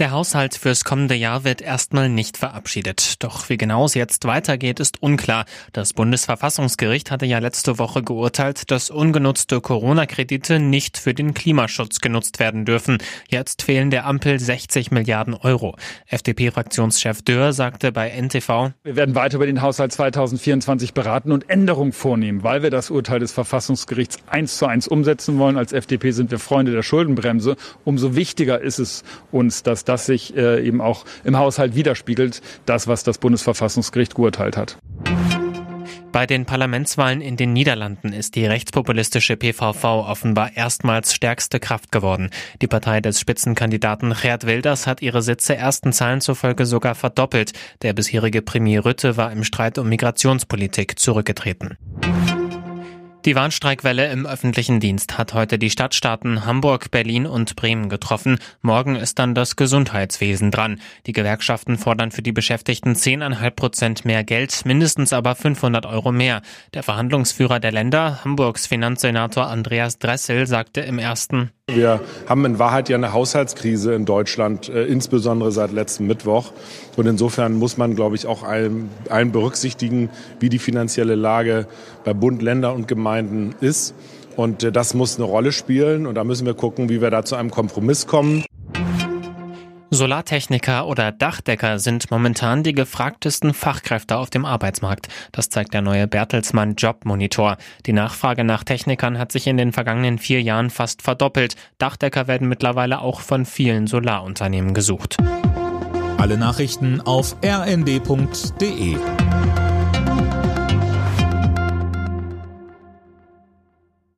Der Haushalt fürs kommende Jahr wird erstmal nicht verabschiedet. Doch wie genau es jetzt weitergeht, ist unklar. Das Bundesverfassungsgericht hatte ja letzte Woche geurteilt, dass ungenutzte Corona-Kredite nicht für den Klimaschutz genutzt werden dürfen. Jetzt fehlen der Ampel 60 Milliarden Euro. FDP-Fraktionschef Dörr sagte bei NTV, Wir werden weiter über den Haushalt 2024 beraten und Änderungen vornehmen, weil wir das Urteil des Verfassungsgerichts eins zu eins umsetzen wollen. Als FDP sind wir Freunde der Schuldenbremse. Umso wichtiger ist es uns, dass das sich äh, eben auch im Haushalt widerspiegelt, das, was das Bundesverfassungsgericht geurteilt hat. Bei den Parlamentswahlen in den Niederlanden ist die rechtspopulistische PVV offenbar erstmals stärkste Kraft geworden. Die Partei des Spitzenkandidaten Gerd Wilders hat ihre Sitze ersten Zahlen zufolge sogar verdoppelt. Der bisherige Premier Rütte war im Streit um Migrationspolitik zurückgetreten. Die Warnstreikwelle im öffentlichen Dienst hat heute die Stadtstaaten Hamburg, Berlin und Bremen getroffen. Morgen ist dann das Gesundheitswesen dran. Die Gewerkschaften fordern für die Beschäftigten 10,5 Prozent mehr Geld, mindestens aber 500 Euro mehr. Der Verhandlungsführer der Länder, Hamburgs Finanzsenator Andreas Dressel, sagte im ersten wir haben in Wahrheit ja eine Haushaltskrise in Deutschland, äh, insbesondere seit letztem Mittwoch. Und insofern muss man, glaube ich, auch allen, allen berücksichtigen, wie die finanzielle Lage bei Bund, Länder und Gemeinden ist. Und äh, das muss eine Rolle spielen. Und da müssen wir gucken, wie wir da zu einem Kompromiss kommen. Solartechniker oder Dachdecker sind momentan die gefragtesten Fachkräfte auf dem Arbeitsmarkt. Das zeigt der neue Bertelsmann Jobmonitor. Die Nachfrage nach Technikern hat sich in den vergangenen vier Jahren fast verdoppelt. Dachdecker werden mittlerweile auch von vielen Solarunternehmen gesucht. Alle Nachrichten auf rnd.de